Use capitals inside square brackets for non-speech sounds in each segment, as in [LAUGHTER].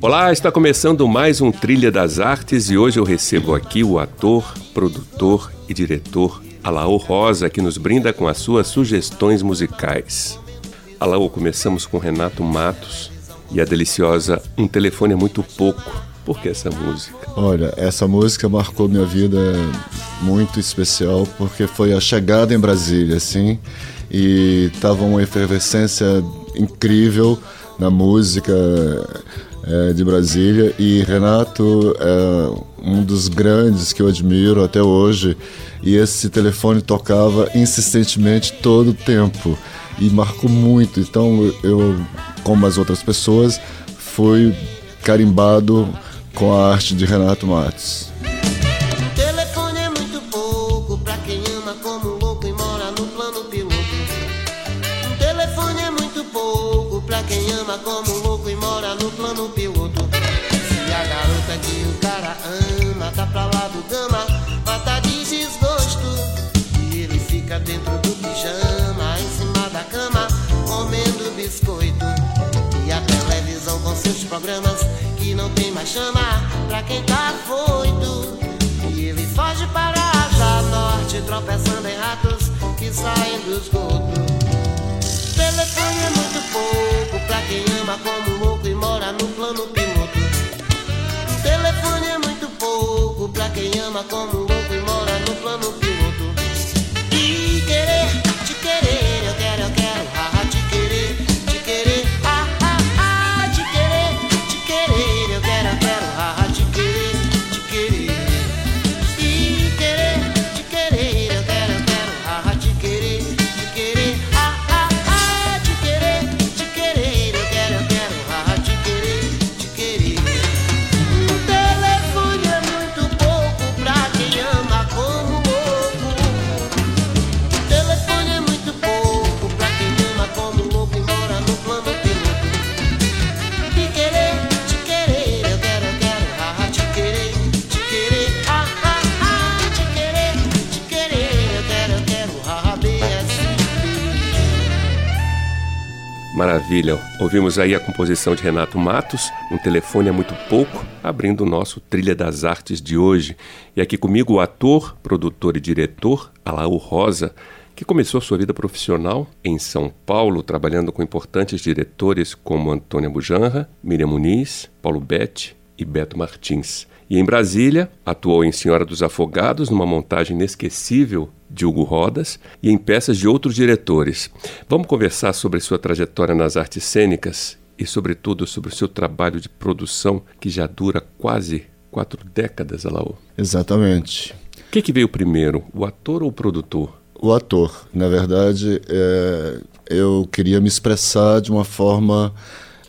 Olá, está começando mais um Trilha das Artes e hoje eu recebo aqui o ator, produtor e diretor Alaô Rosa, que nos brinda com as suas sugestões musicais. Alaô, começamos com Renato Matos e a deliciosa Um Telefone é Muito Pouco. Por que essa música? Olha, essa música marcou minha vida muito especial porque foi a chegada em Brasília, assim, e tava uma efervescência incrível na música é, de Brasília e Renato é um dos grandes que eu admiro até hoje e esse telefone tocava insistentemente todo o tempo e marcou muito. Então eu, como as outras pessoas, fui carimbado com a arte de Renato Matos. Programas que não tem mais chama pra quem tá foito. E ele foge para a Asa Norte, tropeçando em ratos que saem do esgoto. Telefone é muito pouco pra quem ama como louco e mora no plano piloto. Telefone é muito pouco pra quem ama como louco Maravilha. Ouvimos aí a composição de Renato Matos, um telefone é muito pouco, abrindo o nosso Trilha das Artes de hoje. E aqui comigo o ator, produtor e diretor Alaú Rosa, que começou sua vida profissional em São Paulo, trabalhando com importantes diretores como Antônia Bujanra, Miriam Muniz, Paulo Betti e Beto Martins. E em Brasília, atuou em Senhora dos Afogados, numa montagem inesquecível de Hugo Rodas, e em peças de outros diretores. Vamos conversar sobre sua trajetória nas artes cênicas e, sobretudo, sobre o seu trabalho de produção, que já dura quase quatro décadas, Alaô. Exatamente. O que, que veio primeiro, o ator ou o produtor? O ator. Na verdade, é, eu queria me expressar de uma forma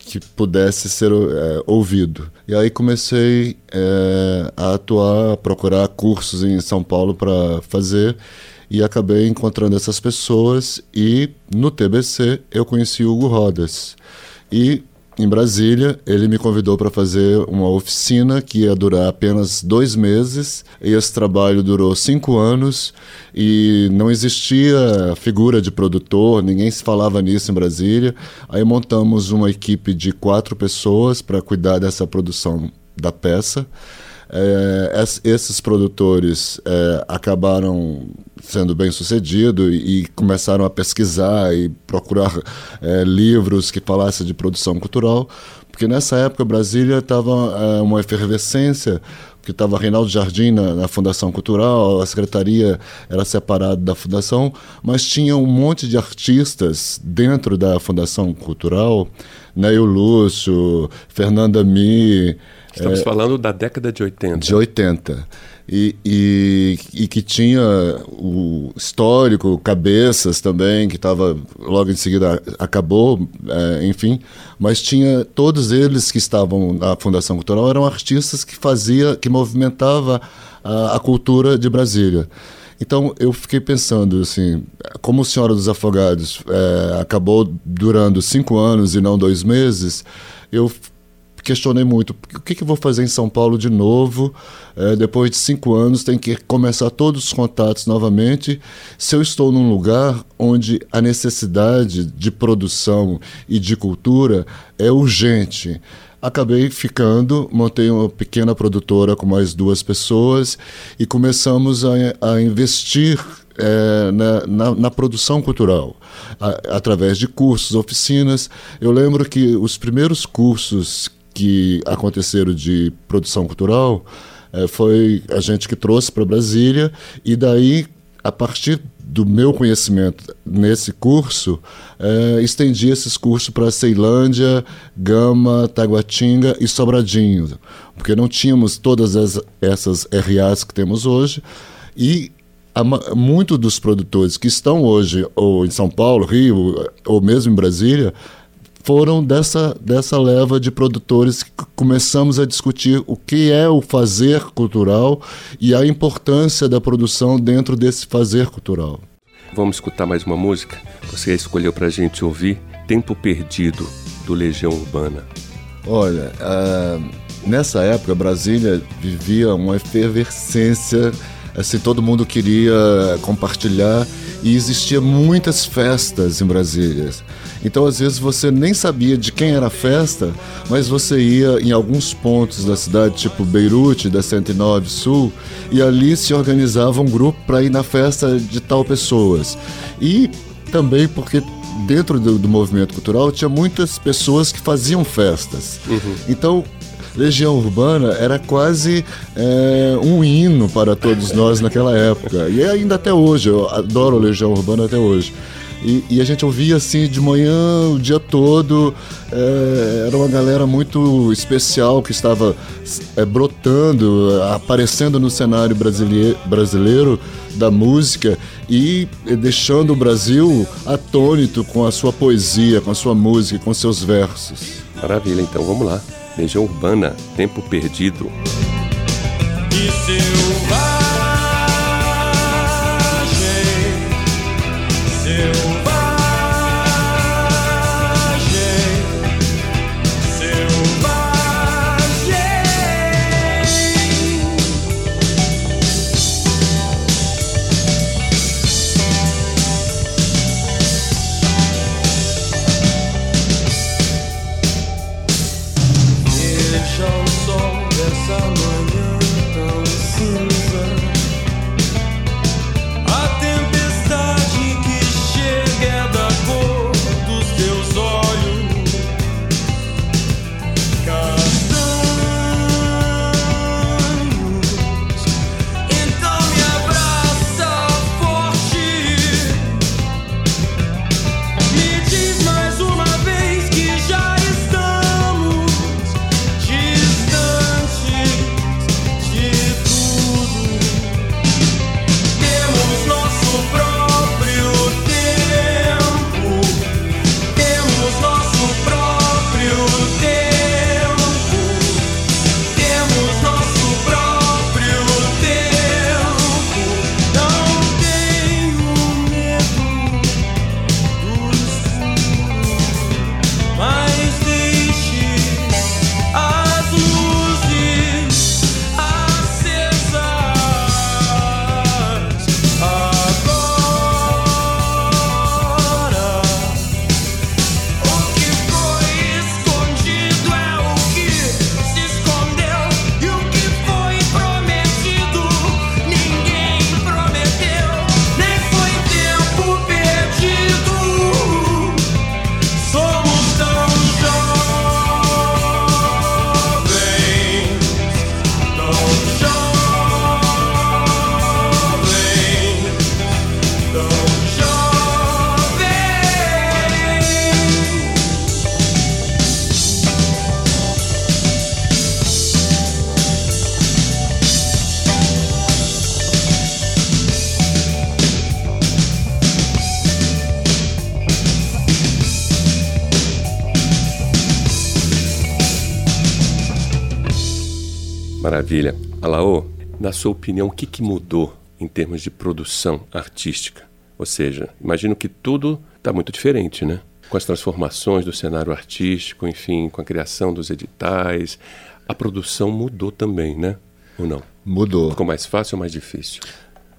que pudesse ser é, ouvido. E aí comecei é, a atuar, a procurar cursos em São Paulo para fazer e acabei encontrando essas pessoas e no TBC eu conheci Hugo Rodas. E em Brasília, ele me convidou para fazer uma oficina que ia durar apenas dois meses. E esse trabalho durou cinco anos e não existia figura de produtor, ninguém se falava nisso em Brasília. Aí montamos uma equipe de quatro pessoas para cuidar dessa produção da peça. É, esses produtores é, acabaram sendo bem sucedidos e, e, começaram a pesquisar e procurar é, livros que falassem de produção cultural, porque nessa época Brasília estava é, uma efervescência, porque estava Reinaldo Jardim na, na, Fundação Cultural, a secretaria era separada da Fundação, mas tinha um monte de artistas dentro da Fundação Cultural Neil Lúcio, Fernanda Mi. Estamos é, falando da década de 80. De 80. E, e, e, que tinha o histórico, Cabeças também, que estava logo em seguida acabou, é, enfim, mas tinha todos eles que estavam na Fundação Cultural eram artistas que fazia, que movimentava a, a cultura de Brasília. Então eu fiquei pensando assim, como Senhora dos Afogados é, acabou durando cinco anos e não dois meses, eu questionei muito o que, que eu vou fazer em São Paulo de novo é, depois de cinco anos tem que começar todos os contatos novamente se eu estou num lugar onde a necessidade de produção e de cultura é urgente acabei ficando, montei uma pequena produtora com mais duas pessoas e começamos a, a investir é, na, na, na, produção cultural, a, através de cursos, oficinas. Eu lembro que os primeiros cursos que aconteceram de produção cultural é, foi a gente que trouxe para Brasília. E daí a partir do meu conhecimento nesse curso, é, estendi esses cursos para Ceilândia, Gama, Taguatinga e Sobradinho, porque não tínhamos todas as, essas RAs que temos hoje. E muitos dos produtores que estão hoje ou em São Paulo, Rio ou mesmo em Brasília foram dessa, dessa leva de produtores que começamos a discutir o que é o fazer cultural e a importância da produção dentro desse fazer cultural. Vamos escutar mais uma música? Você escolheu para a gente ouvir Tempo Perdido, do Legião Urbana. Olha, uh, nessa época Brasília vivia uma efervescência, assim, todo mundo queria compartilhar e existia muitas festas em Brasília. Então, às vezes, você nem sabia de quem era a festa, mas você ia em alguns pontos da cidade, tipo Beirute, da 109 Sul, e ali se organizava um grupo para ir na festa de tal pessoas. E também porque dentro do, do, movimento cultural tinha muitas pessoas que faziam festas. Uhum. Então, Legião Urbana era quase é, um hino para todos nós naquela época. E ainda até hoje, eu adoro Legião Urbana até hoje. E, e, a gente ouvia assim de manhã o dia todo. É, era uma galera muito especial que estava é, brotando, aparecendo no cenário brasileiro, brasileiro da música e deixando o Brasil atônito com a sua poesia, com a sua música, com seus versos. Maravilha, então vamos lá. Legião Urbana, Tempo Perdido. Maravilha. Alaô, na sua opinião, o que, que mudou em termos de produção artística? Ou seja, imagino que tudo está muito diferente, né? Com as transformações do cenário artístico, enfim, com a criação dos editais, a produção mudou também, né? Ou não? Mudou. Ficou mais fácil ou mais difícil?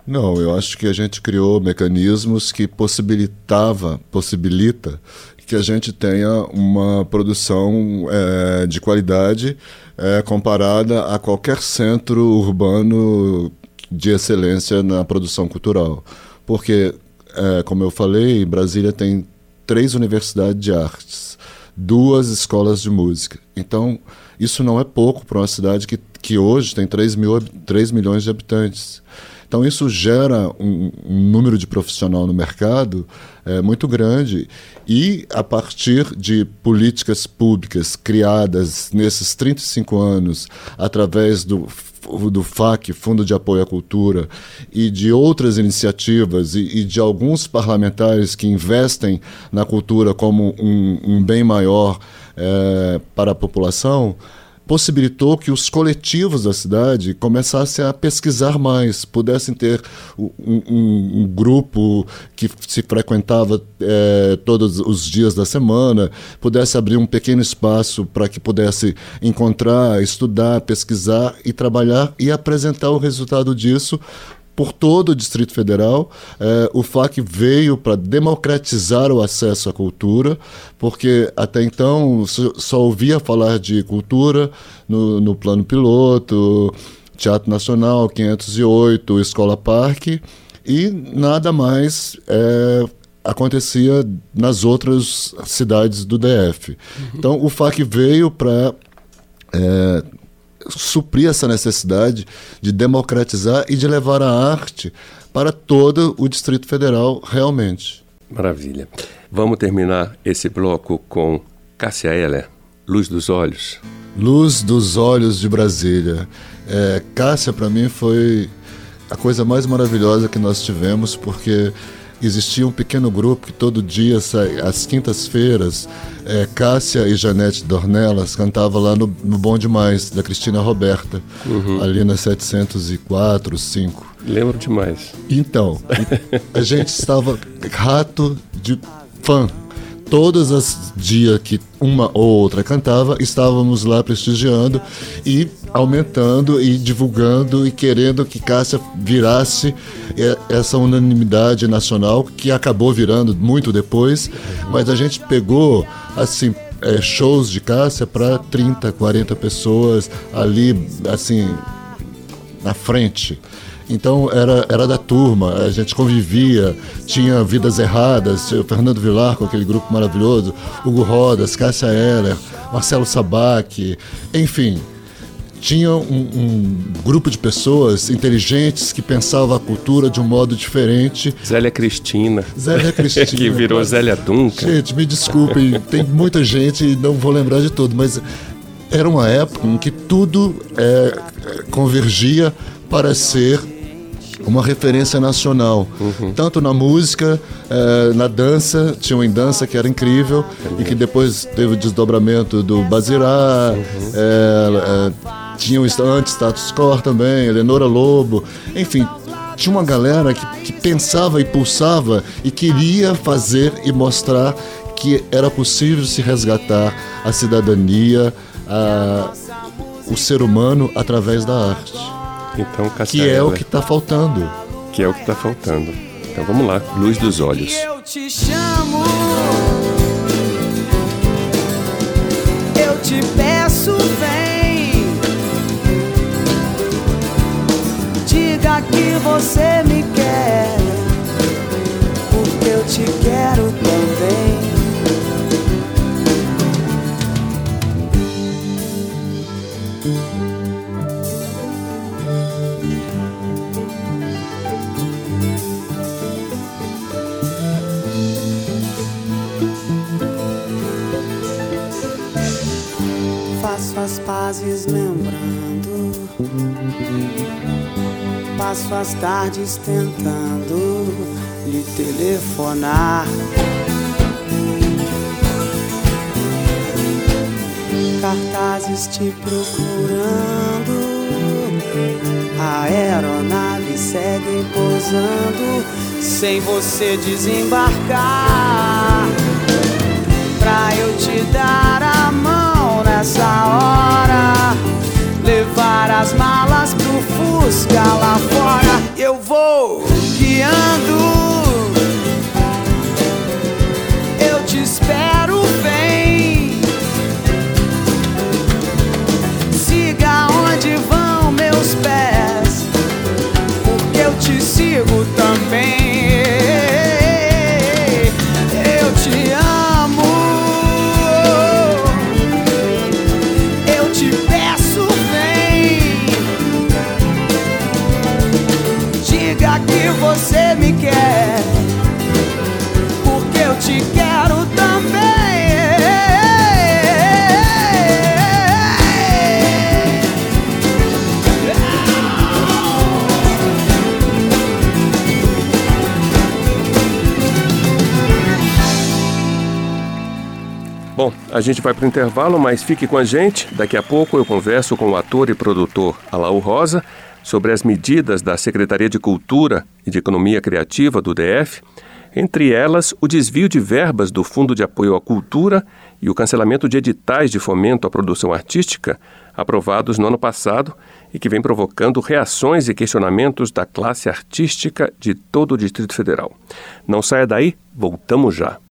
Não, eu acho que a gente criou mecanismos que possibilitava, possibilita que a gente tenha uma produção é, de qualidade é, comparada a qualquer centro urbano de excelência na produção cultural. Porque, é, como eu falei, Brasília tem três universidades de artes, duas escolas de música. Então, isso não é pouco para uma cidade que, que hoje tem 3, mil, 3 milhões de habitantes. Então, isso gera um, um número de profissional no mercado é, muito grande. E, a partir de políticas públicas criadas nesses 35 anos, através do do FAC, Fundo de Apoio à Cultura, e de outras iniciativas e, e de alguns parlamentares que investem na cultura como um, um bem maior é, para a população, possibilitou que os coletivos da cidade começassem a pesquisar mais, pudessem ter um, um, um grupo que se frequentava é, todos os dias da semana, pudesse abrir um pequeno espaço para que pudesse encontrar, estudar, pesquisar e trabalhar e apresentar o resultado disso por todo o Distrito Federal. É, o FAC veio para democratizar o acesso à cultura, porque até então só ouvia falar de cultura no, no plano piloto, Teatro Nacional, 508, Escola Parque, e nada mais é, acontecia nas outras cidades do DF. Uhum. Então o FAC veio para é, suprir essa necessidade de democratizar e de levar a arte para todo o Distrito Federal realmente. Maravilha. Vamos terminar esse bloco com Cássia Heller, Luz dos Olhos. Luz dos Olhos de Brasília. É, Cássia, para mim, foi a coisa mais maravilhosa que nós tivemos, porque existia um pequeno grupo que todo dia, às quintas-feiras, é, Cássia e Janete Dornelas cantavam lá no, no Bom Demais, da Cristina Roberta, uhum. ali na 704, 5. Lembro demais. Então, [LAUGHS] a gente estava rato de fã todos os dias que uma ou outra cantava, estávamos lá prestigiando e aumentando e divulgando e querendo que Cássia virasse essa unanimidade nacional que acabou virando muito depois, mas a gente pegou assim é, shows de Cássia para 30, 40 pessoas ali assim na frente. Então era, era da turma, a gente convivia, tinha vidas erradas, o Fernando Vilar com aquele grupo maravilhoso, Hugo Rodas, Cássia Heller, Marcelo Sabac, enfim. Tinha um, um, grupo de pessoas inteligentes que pensavam a cultura de um modo diferente. Zélia Cristina. Zélia [LAUGHS] Cristina. que virou Zélia Duncan. Gente, me desculpem, tem muita gente e não vou lembrar de tudo, mas era uma época em que tudo é, convergia para ser uma referência nacional. Uhum. Tanto na música, eh, na dança, tinha uma dança que era incrível e que depois teve o desdobramento do Bazirá, uhum. eh, eh, tinha o antes status quo também, Eleonora Lobo, enfim, tinha uma galera que, que pensava e pulsava e queria fazer e mostrar que era possível se resgatar a cidadania, a, o ser humano através da arte. Então, Que é o que está faltando. Que é o que está faltando. Então vamos lá, luz dos olhos. Eu te chamo, eu te peço, vem. Diga que você me quer, porque eu te quero também. As pazes lembrando. Passo as tardes tentando lhe telefonar. Cartazes te procurando. A aeronave segue pousando sem você desembarcar. Pra eu te dar Fusca lá fora. Bom, a gente vai para o intervalo, mas fique com a gente. Daqui a pouco eu converso com o ator e produtor Alaú Rosa sobre as medidas da Secretaria de Cultura e de Economia Criativa do DF, entre elas o desvio de verbas do Fundo de Apoio à Cultura e o cancelamento de editais de fomento à produção artística aprovados no ano passado e que vem provocando reações e questionamentos da classe artística de todo o Distrito Federal. Não saia daí, voltamos já.